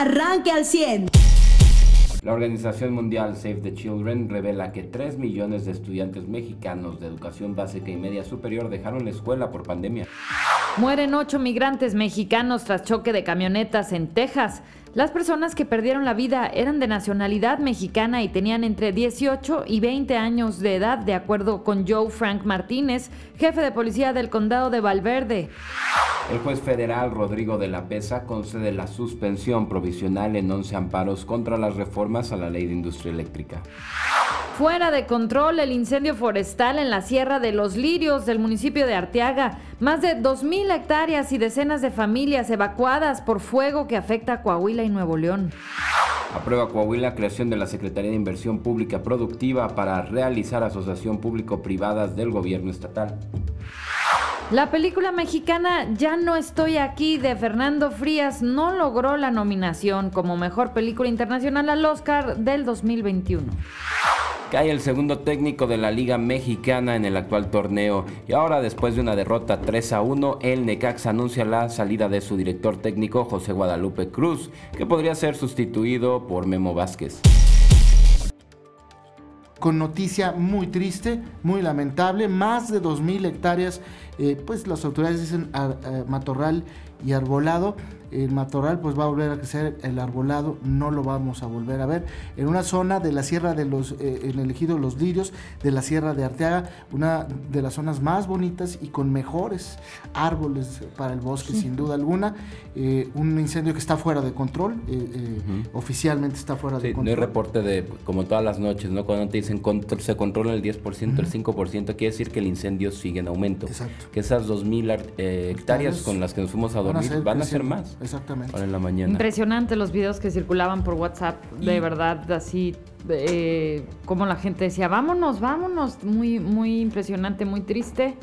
arranque al 100. La Organización Mundial Save the Children revela que 3 millones de estudiantes mexicanos de educación básica y media superior dejaron la escuela por pandemia. Mueren ocho migrantes mexicanos tras choque de camionetas en Texas. Las personas que perdieron la vida eran de nacionalidad mexicana y tenían entre 18 y 20 años de edad, de acuerdo con Joe Frank Martínez, jefe de policía del condado de Valverde. El juez federal Rodrigo de la Pesa concede la suspensión provisional en 11 amparos contra las reformas a la ley de industria eléctrica. Fuera de control el incendio forestal en la Sierra de los Lirios del municipio de Arteaga. Más de 2.000 hectáreas y decenas de familias evacuadas por fuego que afecta a Coahuila y Nuevo León. Aprueba Coahuila creación de la Secretaría de Inversión Pública Productiva para realizar asociación público-privadas del gobierno estatal. La película mexicana Ya no estoy aquí de Fernando Frías no logró la nominación como mejor película internacional al Oscar del 2021. Cae el segundo técnico de la Liga Mexicana en el actual torneo. Y ahora después de una derrota 3 a 1, el Necax anuncia la salida de su director técnico José Guadalupe Cruz, que podría ser sustituido por Memo Vázquez. Con noticia muy triste, muy lamentable, más de 2.000 hectáreas, eh, pues las autoridades dicen matorral y arbolado, el matorral pues va a volver a crecer, el arbolado no lo vamos a volver a ver. En una zona de la Sierra de los, eh, en el ejido Los Lirios, de la Sierra de Arteaga, una de las zonas más bonitas y con mejores árboles para el bosque, sin duda alguna. Eh, un incendio que está fuera de control, eh, oficialmente está fuera de control. No hay reporte de, como todas las noches, ¿no? Cuando te dicen se controla el 10%, el 5%, quiere decir que el incendio sigue en aumento. Exacto. Que esas 2.000 hectáreas con las que nos fuimos a dormir van a ser más. Exactamente. en la mañana. Impresionante los videos que circulaban por WhatsApp, de verdad, así eh, como la gente decía, vámonos, vámonos, muy, muy impresionante, muy triste.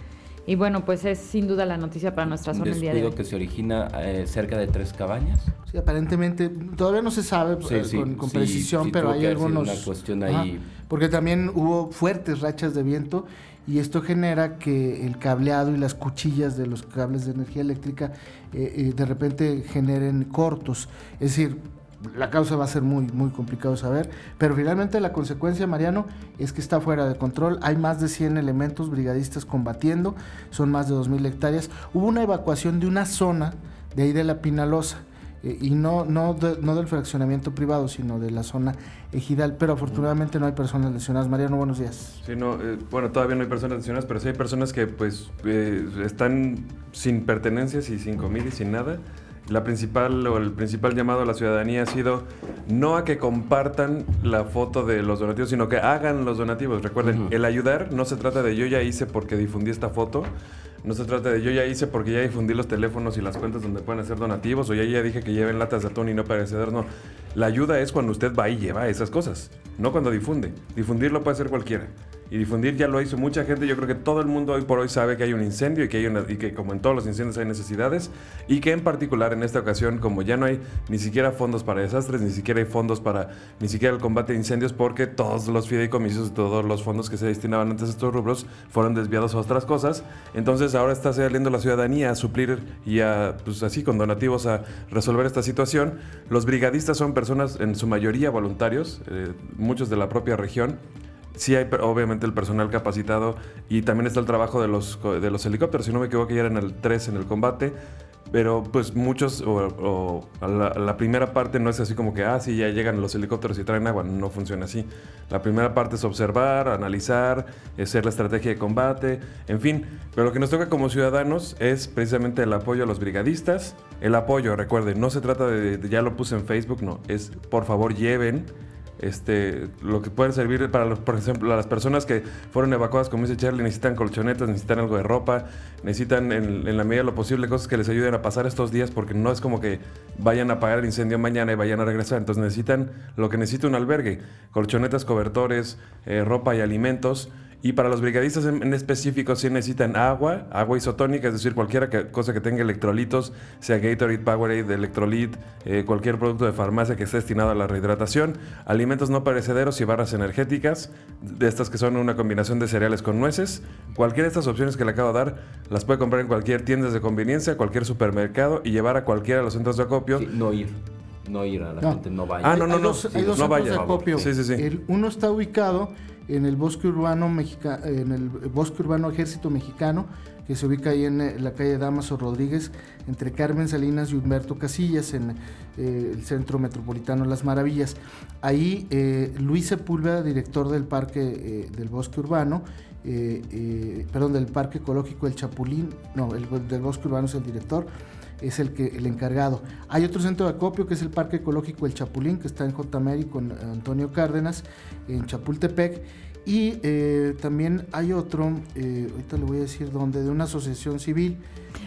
Y bueno, pues es sin duda la noticia para nuestra zona el día de hoy. que se origina eh, cerca de tres cabañas. Sí, aparentemente todavía no se sabe eh, con, precisión, pero hay algunos. Una cuestión ahí. porque también hubo fuertes rachas de viento y esto genera que el cableado y las cuchillas de los cables de energía eléctrica eh, eh, de repente generen cortos. Es decir, la causa va a ser muy, muy complicado saber, pero finalmente la consecuencia, Mariano, es que está fuera de control. Hay más de 100 elementos brigadistas combatiendo, son más de 2.000 hectáreas. Hubo una evacuación de una zona de ahí de la Pinalosa eh, y no, no, no del fraccionamiento privado, sino de la zona ejidal, pero afortunadamente no hay personas lesionadas. Mariano, buenos días. Sí, no, eh, bueno, todavía no hay personas lesionadas, pero sí hay personas que pues eh, están sin pertenencias y sin comida y sin nada. La principal o el principal llamado a la ciudadanía ha sido no a que compartan la foto de los donativos, sino que hagan los donativos. Recuerden, el ayudar no se trata de yo ya hice porque difundí esta foto, no se trata de yo ya hice porque ya difundí los teléfonos y las cuentas donde pueden hacer donativos o ya ya dije que lleven latas de atún y no perecederos. No, la ayuda es cuando usted va y lleva esas cosas, no cuando difunde. Difundirlo puede hacer cualquiera y difundir ya lo hizo mucha gente. Yo creo que todo el mundo hoy por hoy sabe que hay un incendio y que, hay una, y que como en todos los incendios hay necesidades y que en particular en esta ocasión como ya no hay ni siquiera fondos para desastres, ni siquiera hay fondos para ni siquiera el combate de incendios porque todos los fideicomisos, todos los fondos que se destinaban antes a estos rubros fueron desviados a otras cosas. Entonces ahora está saliendo la ciudadanía a suplir y a, pues así con donativos a resolver esta situación. Los brigadistas son personas en su mayoría voluntarios, eh, muchos de la propia región sí hay obviamente el personal capacitado y también está el trabajo de los, de los helicópteros. Si no me equivoco, ya eran el 3 en el combate. Pero pues muchos, o, la, primera parte no es así como que, ah, sí, ya llegan los helicópteros y traen agua. No funciona así. La primera parte es observar, analizar, hacer la estrategia de combate, en fin. Pero lo que nos toca como ciudadanos es precisamente el apoyo a los brigadistas. El apoyo, recuerden, no se trata de, ya lo puse en Facebook, no, es por favor lleven este, lo que puede servir para, por ejemplo, las personas que fueron evacuadas, como dice Charlie, necesitan colchonetas, necesitan algo de ropa, necesitan en, la medida de lo posible cosas que les ayuden a pasar estos días, porque no es como que vayan a apagar el incendio mañana y vayan a regresar. Entonces necesitan lo que necesita un albergue, colchonetas, cobertores, eh, ropa y alimentos. Y para los brigadistas en, específico sí necesitan agua, agua isotónica, es decir, cualquier cosa que tenga electrolitos, sea Gatorade, Powerade, Electrolit, eh, cualquier producto de farmacia que esté destinado a la rehidratación, alimentos no perecederos y barras energéticas, de estas que son una combinación de cereales con nueces. Cualquiera de estas opciones que le acabo de dar las puede comprar en cualquier tienda de conveniencia, cualquier supermercado y llevar a cualquiera de los centros de acopio. no ir. No ir a la No. gente, no vaya. Ah, no, no, hay no, dos, sí, hay dos no vaya, de por favor. acopio. Sí, sí, sí. El uno está ubicado en el bosque urbano mexica, en el bosque urbano Ejército Mexicano, que se ubica ahí en eh, la calle Damaso Rodríguez, entre Carmen Salinas y Humberto Casillas, en eh, el centro metropolitano Las Maravillas. Ahí eh, Luis Sepúlveda, director del parque eh, del bosque urbano, eh, eh, perdón, del parque ecológico El Chapulín, no, el del bosque urbano es el director, es el que el encargado. Hay otro centro de acopio que es el Parque Ecológico El Chapulín, que está en J. Mary con Antonio Cárdenas, en Chapultepec. Y eh, también hay otro, eh, ahorita le voy a decir dónde, de una asociación civil,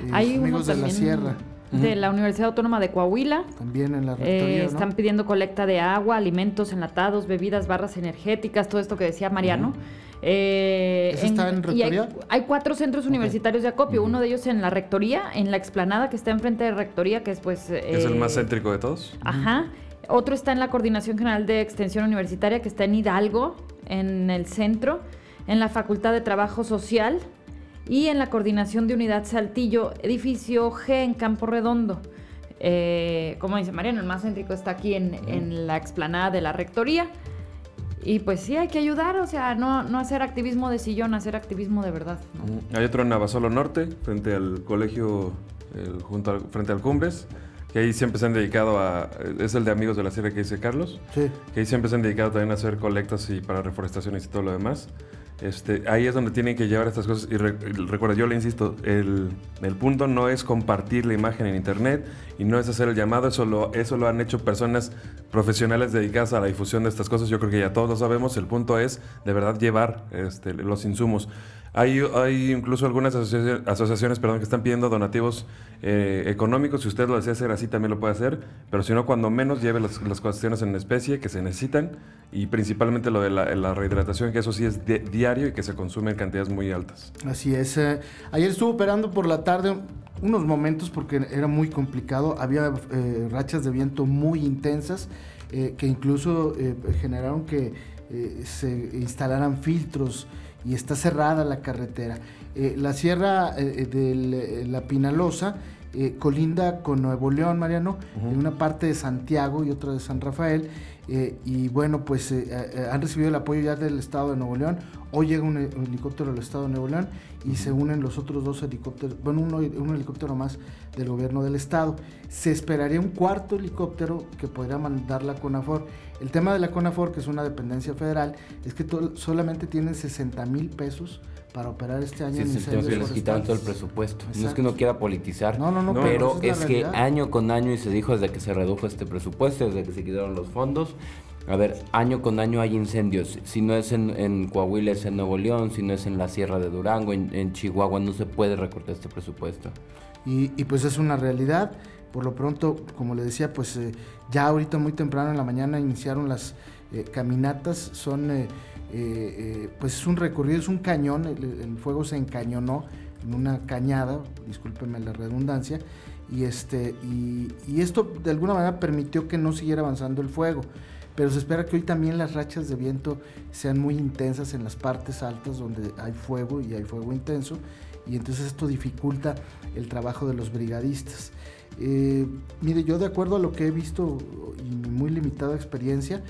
eh, Hay uno Amigos de la Sierra, de la Universidad Autónoma de Coahuila. también en la Eh, rectoría. ¿no? están pidiendo colecta de agua, alimentos enlatados, bebidas, barras energéticas, todo esto que decía Mariano. Eh, ¿Ese está en y hay, rectoría? hay cuatro centros universitarios de acopio, uno de ellos en la rectoría, en la explanada que está enfrente de rectoría, que es pues... Es el más eh, céntrico de todos. Ajá. Otro está en la Coordinación General de Extensión Universitaria, que está en Hidalgo, en el centro, en la Facultad de Trabajo Social y en la Coordinación de Unidad Saltillo, edificio G en Campo Redondo. Eh, como dice Mariano, el más céntrico está aquí en, en la explanada de la Rectoría. Y pues sí, hay que ayudar, o sea, no, no hacer activismo de sillón, hacer activismo de verdad. ¿no? Hay otro en Navasolo Norte, frente al colegio, el- junto al- frente al Cumbres, que ahí siempre se han dedicado a... Es el de Amigos de la Sierra que dice Carlos, Sí. que ahí siempre se han dedicado también a hacer colectas y para reforestaciones y todo lo demás. Este, ahí es donde tienen que llevar estas cosas. Y re- recuerda, yo le insisto, el, el punto no es compartir la imagen en internet y no es hacer el llamado. Eso lo, eso lo han hecho personas profesionales dedicadas a la difusión de estas cosas. Yo creo que ya todos lo sabemos. El punto es de verdad llevar este, los insumos. Hay, hay incluso algunas asocia- asociaciones perdón, que están pidiendo donativos eh, económicos. Si usted lo desea hacer así, también lo puede hacer. Pero si no, cuando menos lleve las, las cuestiones en especie que se necesitan. Y principalmente lo de la, la rehidratación, que eso sí es di- diario y que se consume en cantidades muy altas. Así es. eh, ayer estuvo operando por la tarde unos momentos porque era muy complicado. Había eh, rachas de viento muy intensas eh, que incluso eh, generaron que eh, se instalaran filtros y está cerrada la carretera. Eh, la sierra de la Pinalosa colinda con Nuevo León, Mariano, en una parte de Santiago y otra de San Rafael. Eh, y bueno, pues eh, eh, han recibido el apoyo ya del Estado de Nuevo León. Hoy llega un, he- un helicóptero del Estado de Nuevo León y se unen los otros dos helicópteros, bueno, uno, un helicóptero más del gobierno del Estado. Se esperaría un cuarto helicóptero que podría mandar la CONAFOR. El tema de la CONAFOR, que es una dependencia federal, es que solamente tienen 60 mil pesos para operar este año Sí, en incendios que les quitaron todo el presupuesto. No es que no quiera politizar, No, no, no, pero es, que año con año, y se dijo desde que se redujo este presupuesto, desde que se quitaron los fondos, a ver, año con año hay incendios. Si no es en, en Coahuila, es en Nuevo León, si no es en la Sierra de Durango, en, en Chihuahua, no se puede recortar este presupuesto. Y, pues es una realidad. Por lo pronto, como le decía, pues eh, ya ahorita muy temprano en la mañana iniciaron las eh, caminatas. Son, eh, pues es un recorrido, es un cañón. El, el fuego se encañonó en una cañada, discúlpeme la redundancia. Y, este, y, y esto de alguna manera permitió que no siguiera avanzando el fuego. Pero se espera que hoy también las rachas de viento sean muy intensas en las partes altas donde hay fuego y hay fuego intenso. Y entonces esto dificulta el trabajo de los brigadistas. Eh, mire, yo de acuerdo a lo que he visto y mi muy limitada experiencia,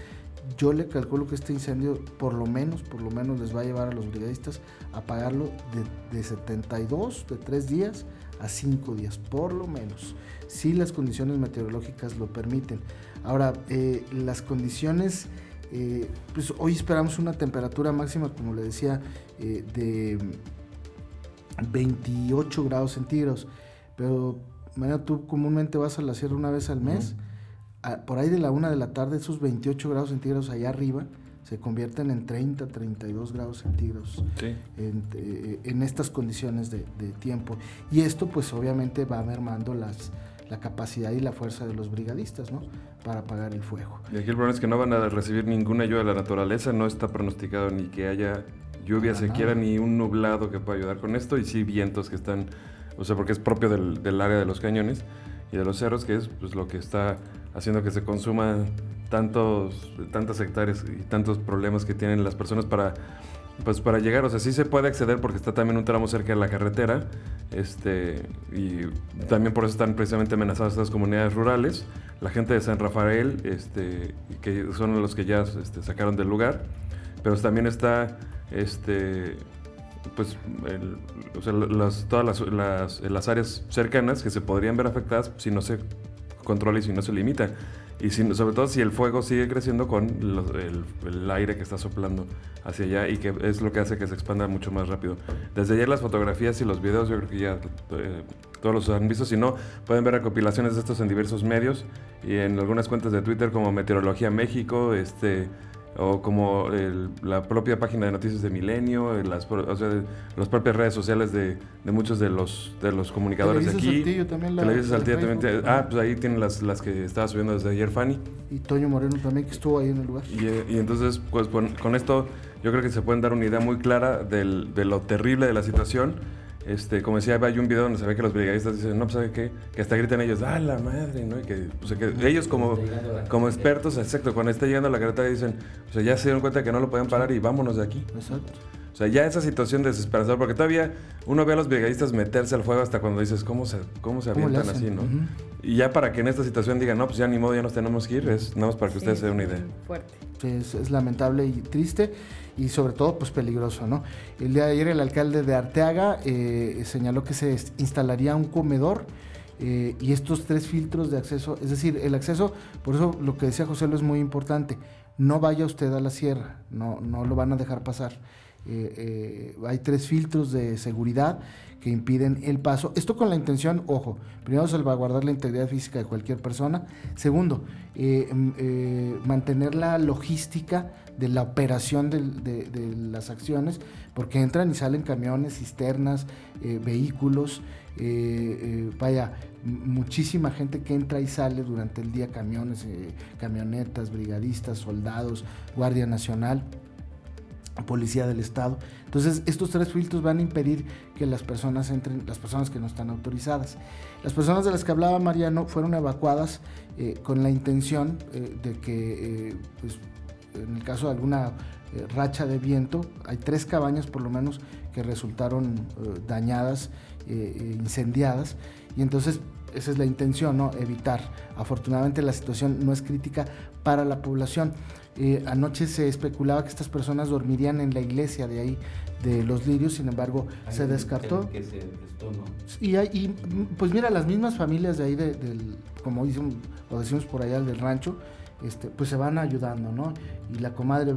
yo le calculo que este incendio por lo menos, por lo menos les va a llevar a los brigadistas a pagarlo de, de 72, de 3 días a 5 días, por lo menos, si las condiciones meteorológicas lo permiten. Ahora, eh, las condiciones, eh, pues hoy esperamos una temperatura máxima, como le decía, de 28 grados centígrados, pero María, tú comúnmente vas a la sierra una vez al mes, a- por ahí de la una de la tarde, esos 28 grados centígrados allá arriba se convierten en 30, 32 grados centígrados Sí. en, eh, en estas condiciones de, de tiempo. Y esto pues obviamente va mermando las, la capacidad y la fuerza de los brigadistas, ¿no? Para apagar el fuego. Y aquí el problema es que no van a recibir ninguna ayuda de la naturaleza, no está pronosticado ni que haya lluvia Para siquiera, ni un nublado que pueda ayudar con esto, y sí vientos que están, o sea, porque es propio del, del área de los cañones y de los cerros, que es pues, lo que está haciendo que se consuma tantos, tantas hectáreas y tantos problemas que tienen las personas para, pues, para llegar. O sea, sí se puede acceder porque está también un tramo cerca de la carretera, Este, y también por eso están precisamente amenazadas estas comunidades rurales. La gente de San Rafael, este, que son los que ya este, sacaron del lugar, pero también está este, pues, o sea, las, todas las, las, las, áreas cercanas que se podrían ver afectadas si no se controla y si no se limita. Y sobre todo si el fuego sigue creciendo con el, aire que está soplando hacia allá y que es lo que hace que se expanda mucho más rápido. Desde ayer las fotografías y los videos yo creo que ya eh, todos los han visto. Si no, pueden ver recopilaciones de estos en diversos medios y en algunas cuentas de Twitter como Meteorología México, este, o como la propia página de noticias de Milenio, las, o sea, las propias redes sociales de, de, muchos de los, de los comunicadores de aquí. Saltillo también. La, Televisa Saltillo también. ah, pues ahí tienen las, las que estaba subiendo desde ayer Fanny. Y Toño Moreno también, que estuvo ahí en el lugar. Y, y entonces, pues con, esto yo creo que se pueden dar una idea muy clara del, de lo terrible de la situación este, como decía, hay un video donde se ve que los brigadistas dicen, no, pues ¿sabe qué? Que hasta gritan ellos, ¡ah, la madre! ¿no? Y que, que ellos como, como expertos, exacto, cuando está llegando a la carretera dicen, o sea, ya se dieron cuenta que no lo pueden parar y vámonos de aquí. Exacto. O sea, ya esa situación desesperanzadora, porque todavía uno ve a los brigadistas meterse al fuego hasta cuando dices, ¿cómo se, cómo se avientan así, no? Y ya para que en esta situación digan, no, pues ya ni modo, ya nos tenemos que ir, es nada más para que ustedes se den una idea. Fuerte. Es lamentable y triste y sobre todo pues peligroso. ¿no? El día de ayer el alcalde de Arteaga eh, señaló que se instalaría un comedor eh, y estos tres filtros de acceso, es decir, el acceso, por eso lo que decía José lo es muy importante, no vaya usted a la sierra, no, no lo van a dejar pasar. Eh, hay tres filtros de seguridad que impiden el paso. Esto con la intención, ojo, primero salvaguardar la integridad física de cualquier persona. Segundo, mantener la logística de la operación de, las acciones, porque entran y salen camiones, cisternas, eh, vehículos, eh, eh, vaya, muchísima gente que entra y sale durante el día, camiones, camionetas, brigadistas, soldados, Guardia Nacional policía del estado. Entonces, estos tres filtros van a impedir que las personas entren, las personas que no están autorizadas. Las personas de las que hablaba Mariano fueron evacuadas con la intención de que pues, en el caso de alguna eh, racha de viento, hay tres cabañas por lo menos que resultaron eh, dañadas, eh, incendiadas, y entonces esa es la intención, ¿no? evitar. Afortunadamente la situación no es crítica para la población. anoche se especulaba que estas personas dormirían en la iglesia de ahí, de los lirios, sin embargo se descartó. y, hay, pues mira, las mismas familias de ahí, del, como dicen, o decimos por allá, del rancho, este, pues se van ayudando, ¿no? Y la comadre eh,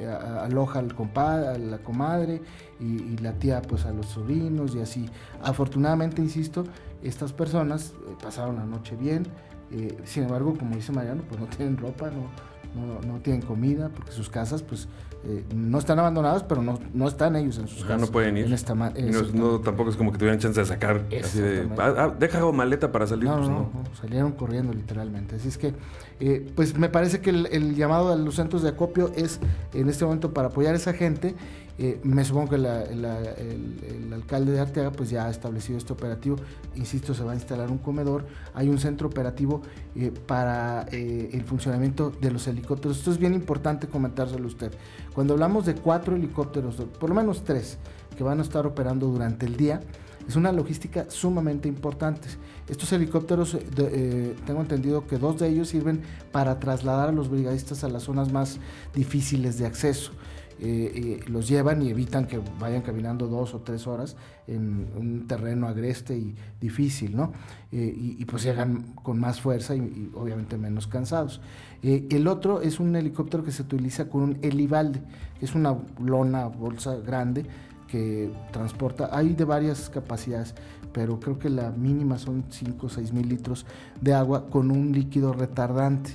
eh, aloja al compadre, a la comadre y, la tía pues a los sobrinos y así. Afortunadamente, insisto, estas personas eh, pasaron la noche bien, sin embargo, como dice Mariano, pues no tienen ropa, no, no, tienen comida, porque sus casas pues eh, no están abandonadas, pero no, no están ellos en sus casas. no pueden ir. no, tampoco es como que tuvieran chance de sacar así de, ah, ah, deja maleta para salir. No, pues, no, salieron corriendo literalmente. Así es que, eh, pues me parece que el, el, llamado a los centros de acopio es en este momento para apoyar a esa gente eh, me supongo que el, alcalde de Arteaga pues ya ha establecido este operativo. Insisto, se va a instalar un comedor. Hay un centro operativo eh, para eh, el funcionamiento de los helicópteros. Esto es bien importante comentárselo a usted. Cuando hablamos de cuatro helicópteros, por lo menos tres, que van a estar operando durante el día, es una logística sumamente importante. Estos helicópteros, tengo entendido que dos de ellos sirven para trasladar a los brigadistas a las zonas más difíciles de acceso. Eh, los llevan y evitan que vayan caminando dos o tres horas en un terreno agreste y difícil, ¿no? Eh, y, pues llegan con más fuerza y, obviamente menos cansados. Eh, el otro es un helicóptero que se utiliza con un helibalde, que es una lona, bolsa grande que transporta, hay de varias capacidades, pero creo que la mínima son 5 o 6 mil litros de agua con un líquido retardante.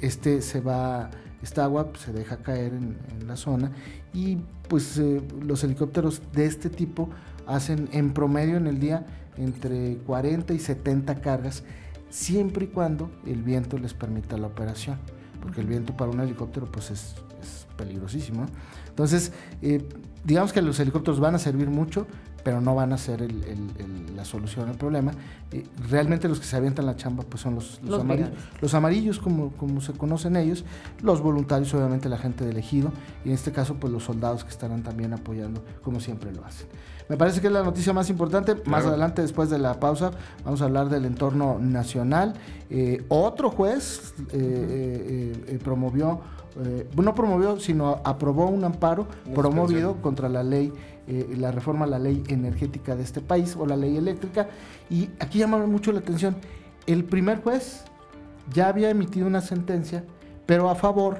este se va esta agua pues, se deja caer en, la zona y pues eh, los helicópteros de este tipo hacen en promedio en el día entre 40 y 70 cargas, siempre y cuando el viento les permita la operación, porque el viento para un helicóptero pues es, peligrosísimo. Entonces, eh, digamos que los helicópteros van a servir mucho, pero no van a ser la solución al problema. realmente los que se avientan la chamba pues son los, amarillos, los amarillos como, como se conocen ellos, los voluntarios obviamente la gente de elegido y en este caso pues los soldados que estarán también apoyando como siempre lo hacen. Me parece que es la noticia más importante. Más adelante, después de la pausa, vamos a hablar del entorno nacional. Eh, otro juez eh, eh, no promovió, sino aprobó un amparo promovido contra la ley eh, la reforma a la ley energética de este país o la ley eléctrica. Y aquí llama mucho la atención, el primer juez ya había emitido una sentencia, pero a favor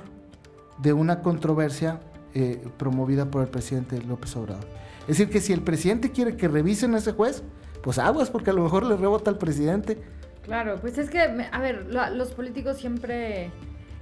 de una controversia eh, promovida por el presidente López Obrador. Es decir, que si el presidente quiere que revisen a ese juez, pues aguas, porque a lo mejor le rebota al presidente. Claro, pues es que, a ver, los políticos siempre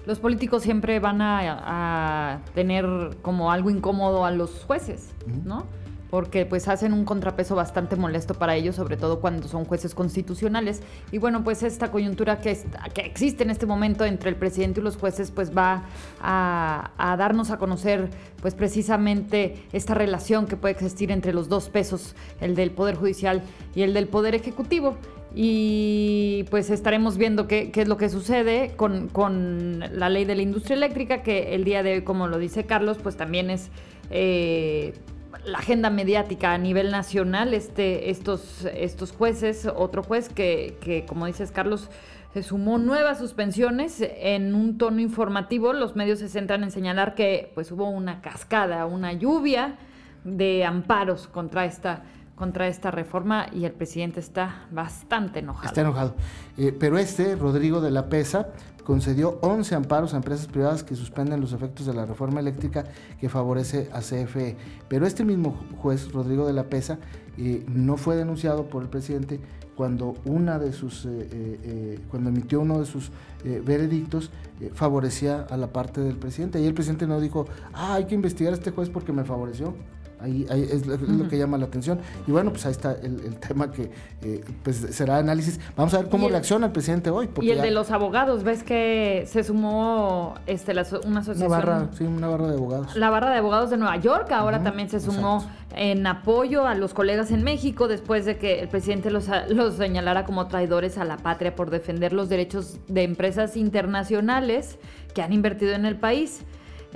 los políticos siempre van a, tener como algo incómodo a los jueces, ¿no? Porque pues hacen un contrapeso bastante molesto para ellos, sobre todo cuando son jueces constitucionales. Y bueno, pues esta coyuntura que, que existe en este momento entre el presidente y los jueces, pues va a, darnos a conocer pues precisamente esta relación que puede existir entre los dos pesos, el del Poder Judicial y el del Poder Ejecutivo y pues estaremos viendo qué, es lo que sucede con, la ley de la industria eléctrica, que el día de hoy, como lo dice Carlos, pues también es eh, la agenda mediática a nivel nacional, este, estos, estos jueces, otro juez que, que, como dices Carlos, se sumó nuevas suspensiones en un tono informativo. Los medios se centran en señalar que pues hubo una cascada, una lluvia de amparos contra esta contra esta reforma y el presidente está bastante enojado. Está enojado. Eh, pero este, Rodrigo de la Pesa, concedió 11 amparos a empresas privadas que suspenden los efectos de la reforma eléctrica que favorece a CFE. Pero este mismo juez, Rodrigo de la Pesa, eh, no fue denunciado por el presidente cuando una de sus eh, cuando emitió uno de sus veredictos favorecía a la parte del presidente y el presidente no dijo ah, hay que investigar a este juez porque me favoreció Ahí, es, lo, que llama la atención. Y bueno, pues ahí está el, tema que eh, pues será análisis. Vamos a ver cómo reacciona el presidente hoy. Y el de los abogados, ves que se sumó este, una asociación. Una barra, sí, una barra de abogados. La barra de abogados de Nueva York ahora también se sumó en apoyo a los colegas en México después de que el presidente los, los señalara como traidores a la patria por defender los derechos de empresas internacionales que han invertido en el país.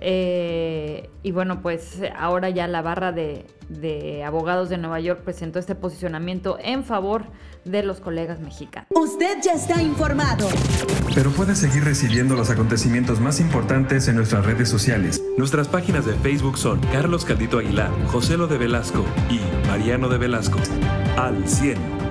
Eh, y bueno, pues ahora ya la barra de, de, abogados de Nueva York presentó este posicionamiento en favor de los colegas mexicanos. Usted ya está informado. Pero puede seguir recibiendo los acontecimientos más importantes en nuestras redes sociales. Nuestras páginas de Facebook son Carlos Caldito Aguilar, José Lo de Velasco y Mariano de Velasco. Al 100.